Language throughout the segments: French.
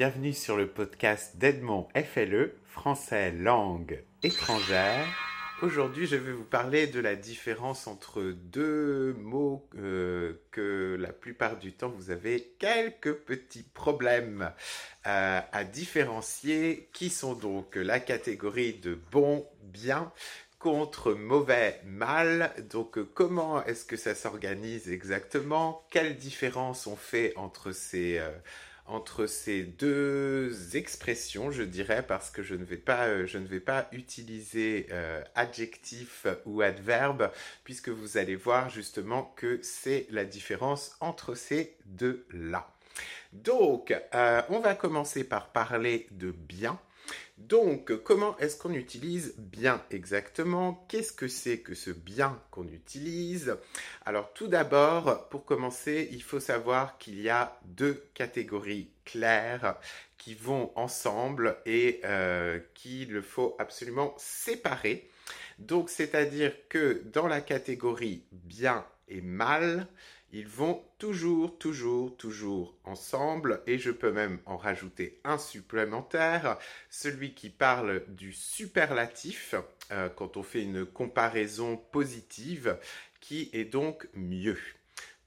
bienvenue sur le podcast d'Edmond FLE, français langue étrangère. Aujourd'hui, je vais vous parler de la différence entre deux mots euh, que la plupart du temps vous avez quelques petits problèmes euh, à différencier, qui sont donc la catégorie de bon, bien, contre mauvais, mal. Donc comment est-ce que ça s'organise exactement? Quelle différence on fait entre ces, euh, entre ces deux expressions, je dirais, parce que je ne vais pas, euh, je ne vais pas utiliser adjectif ou adverbe, puisque vous allez voir justement que c'est la différence entre ces deux-là. Donc, on va commencer par parler de bien. Donc, comment est-ce qu'on utilise bien exactement? Qu'est-ce que c'est que ce bien qu'on utilise? Alors, tout d'abord, pour commencer, il faut savoir qu'il y a deux catégories claires qui vont ensemble et euh, qu'il faut absolument séparer. Donc, c'est-à-dire que dans la catégorie bien et mal, ils vont toujours, toujours, toujours ensemble et je peux même en rajouter un supplémentaire, celui qui parle du superlatif euh, quand on fait une comparaison positive qui est donc mieux.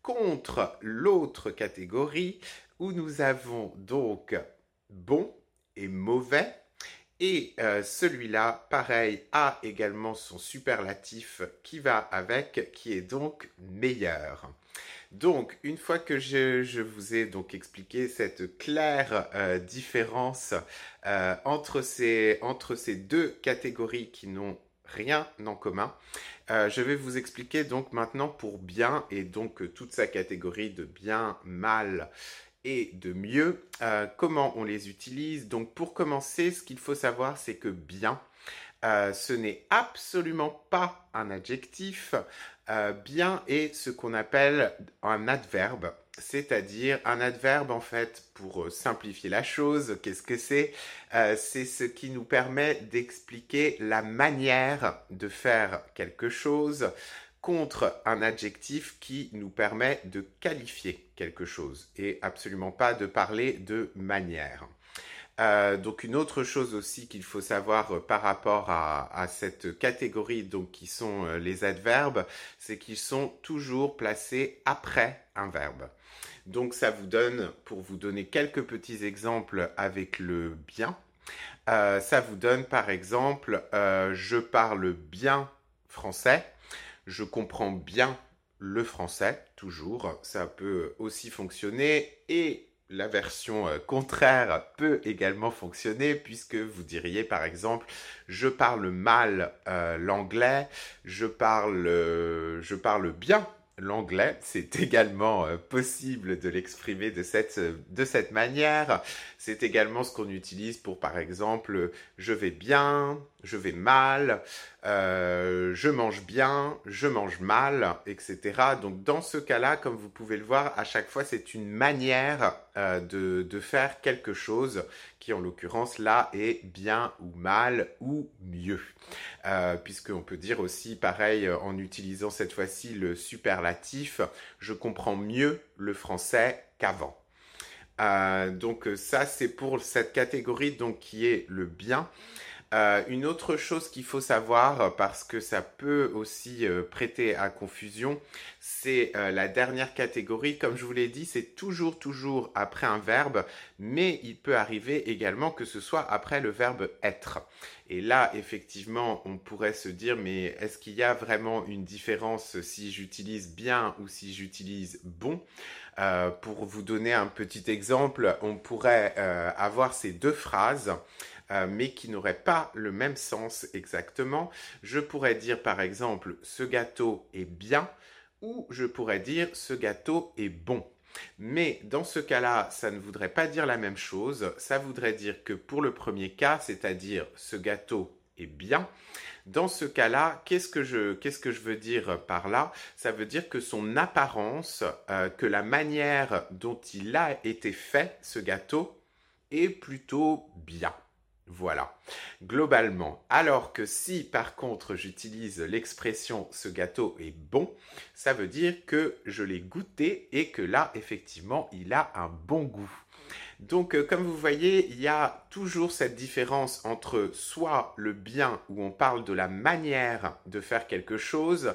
Contre l'autre catégorie où nous avons donc bon et mauvais et euh, celui-là, pareil, a également son superlatif qui va avec, qui est donc meilleur. Donc, une fois que je, vous ai donc expliqué cette claire euh, différence euh, entre, ces, entre ces deux catégories qui n'ont rien en commun, euh, je vais vous expliquer donc maintenant pour bien et donc toute sa catégorie de bien, mal et de mieux, comment on les utilise. Donc, pour commencer, ce qu'il faut savoir, c'est que bien, ce n'est absolument pas un adjectif. Euh, bien est ce qu'on appelle un adverbe, c'est-à-dire un adverbe en fait, pour euh, simplifier la chose, qu'est-ce que c'est euh, C'est ce qui nous permet d'expliquer la manière de faire quelque chose contre un adjectif qui nous permet de qualifier quelque chose et absolument pas de parler de manière. Euh, donc une autre chose aussi qu'il faut savoir euh, par rapport à, cette catégorie donc qui sont euh, les adverbes, c'est qu'ils sont toujours placés après un verbe. Donc ça vous donne, pour vous donner quelques petits exemples avec le bien, ça vous donne par exemple, je parle bien français, je comprends bien le français, toujours, ça peut aussi fonctionner et la version euh, contraire peut également fonctionner puisque vous diriez par exemple je parle mal euh, l'anglais, je parle, euh, je parle bien l'anglais, c'est également possible de l'exprimer de cette, de cette manière. C'est également ce qu'on utilise pour par exemple je vais bien, je vais mal, euh, je mange bien, je mange mal, etc. Donc dans ce cas-là, comme vous pouvez le voir, à chaque fois c'est une manière euh, de, faire quelque chose qui en l'occurrence là est bien ou mal ou mieux. Euh, puisqu'on peut dire aussi pareil en utilisant cette fois-ci le superlatif, je comprends mieux le français qu'avant. donc ça c'est pour cette catégorie donc qui est le bien. Euh, une autre chose qu'il faut savoir, parce que ça peut aussi euh, prêter à confusion, c'est euh, la dernière catégorie. Comme je vous l'ai dit, c'est toujours, toujours après un verbe, mais il peut arriver également que ce soit après le verbe être. Et là, effectivement, on pourrait se dire, mais est-ce qu'il y a vraiment une différence si j'utilise bien ou si j'utilise bon? Pour vous donner un petit exemple, on pourrait avoir ces deux phrases. Euh, mais qui n'aurait pas le même sens exactement. Je pourrais dire par exemple ce gâteau est bien ou je pourrais dire ce gâteau est bon. Mais dans ce cas-là, ça ne voudrait pas dire la même chose. Ça voudrait dire que pour le premier cas, c'est-à-dire ce gâteau est bien, dans ce cas-là, qu'est-ce que je qu'est-ce que je veux dire par là? Ça veut dire que son apparence, euh, que la manière dont il a été fait ce gâteau est plutôt bien. Voilà, globalement. Alors que si par contre j'utilise l'expression ce gâteau est bon, ça veut dire que je l'ai goûté et que là effectivement il a un bon goût. Donc, euh, comme vous voyez, il y a toujours cette différence entre soit le bien, où on parle de la manière de faire quelque chose,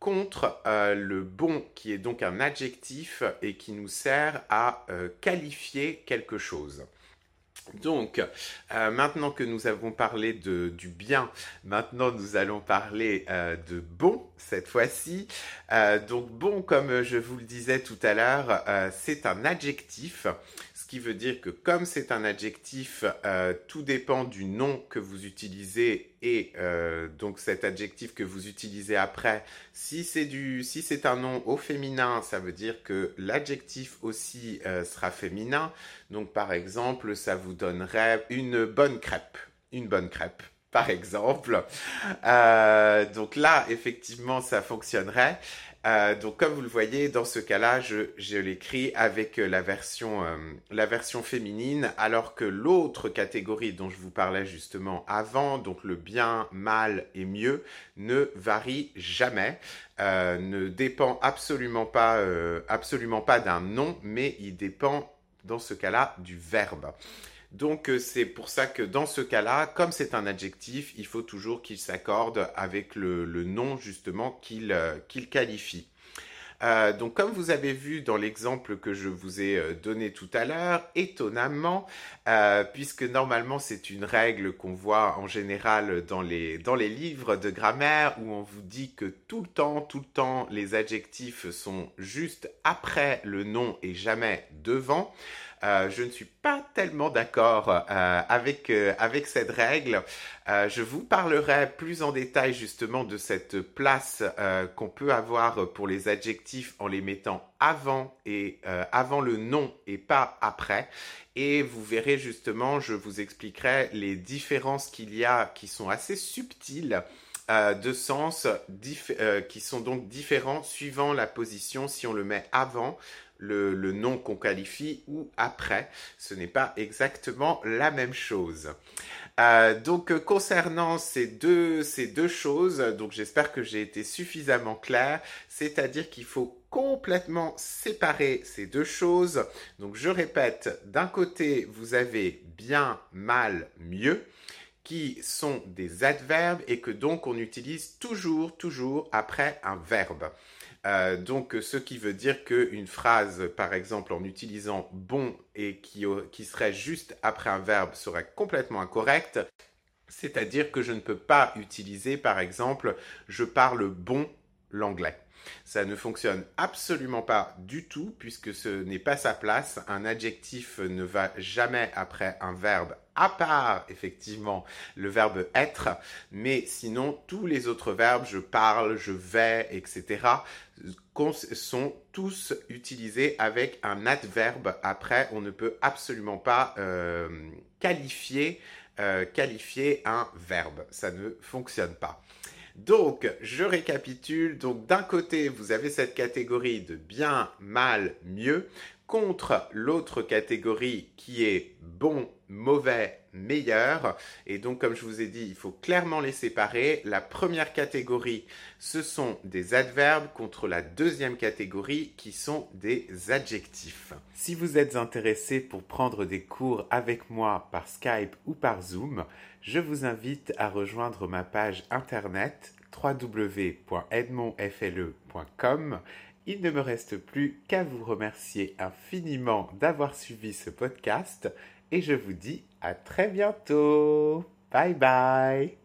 contre euh, le bon, qui est donc un adjectif et qui nous sert à euh, qualifier quelque chose. Donc, maintenant que nous avons parlé de, du bien, maintenant nous allons parler de bon cette fois-ci. donc, bon, comme je vous le disais tout à l'heure, c'est un adjectif qui veut dire que comme c'est un adjectif, euh, tout dépend du nom que vous utilisez et euh, donc cet adjectif que vous utilisez après. Si c'est du, si c'est un nom au féminin, ça veut dire que l'adjectif aussi euh, sera féminin. Donc par exemple, ça vous donnerait une bonne crêpe, une bonne crêpe par exemple. donc là, effectivement, ça fonctionnerait. Euh, donc comme vous le voyez, dans ce cas-là, je, l'écris avec euh, la version, euh, la version féminine, alors que l'autre catégorie dont je vous parlais justement avant, donc le bien, mal et mieux, ne varie jamais, ne dépend absolument pas, absolument pas d'un nom, mais il dépend dans ce cas-là du verbe. Donc euh, c'est pour ça que dans ce cas-là, comme c'est un adjectif, il faut toujours qu'il s'accorde avec le, nom justement qu'il euh, qualifie. Euh, donc comme vous avez vu dans l'exemple que je vous ai donné tout à l'heure, étonnamment, puisque normalement c'est une règle qu'on voit en général dans les, dans les livres de grammaire où on vous dit que tout le temps, tout le temps, les adjectifs sont juste après le nom et jamais devant. Euh, je ne suis pas tellement d'accord euh, avec, euh, avec cette règle. je vous parlerai plus en détail justement de cette place qu'on peut avoir pour les adjectifs en les mettant avant et avant le nom et pas après. Et vous verrez justement, je vous expliquerai les différences qu'il y a qui sont assez subtiles de sens qui sont donc différents suivant la position si on le met avant le, nom qu'on qualifie ou après. Ce n'est pas exactement la même chose. Euh, donc euh, concernant ces deux, ces deux choses, donc j'espère que j'ai été suffisamment clair, c'est-à-dire qu'il faut complètement séparer ces deux choses. Donc je répète, d'un côté, vous avez bien, mal, mieux qui sont des adverbes et que donc on utilise toujours, toujours après un verbe. Euh, donc, ce qui veut dire qu'une phrase, par exemple, en utilisant bon et qui, qui serait juste après un verbe serait complètement incorrecte. C'est-à-dire que je ne peux pas utiliser, par exemple, je parle bon l'anglais. Ça ne fonctionne absolument pas du tout puisque ce n'est pas sa place. Un adjectif ne va jamais après un verbe à part effectivement le verbe être, mais sinon tous les autres verbes, je parle, je vais, etc., sont tous utilisés avec un adverbe après. On ne peut absolument pas euh, euh, qualifier un verbe. Ça ne fonctionne pas. Donc, je récapitule. Donc, d'un côté, vous avez cette catégorie de bien, mal, mieux, contre l'autre catégorie qui est bon, mauvais, meilleur. Et donc, comme je vous ai dit, il faut clairement les séparer. La première catégorie, ce sont des adverbes contre la deuxième catégorie qui sont des adjectifs. Si vous êtes intéressé pour prendre des cours avec moi par Skype ou par Zoom, je vous invite à rejoindre ma page internet www.edmondfle.com. Il ne me reste plus qu'à vous remercier infiniment d'avoir suivi ce podcast et je vous dis à très bientôt. Bye bye.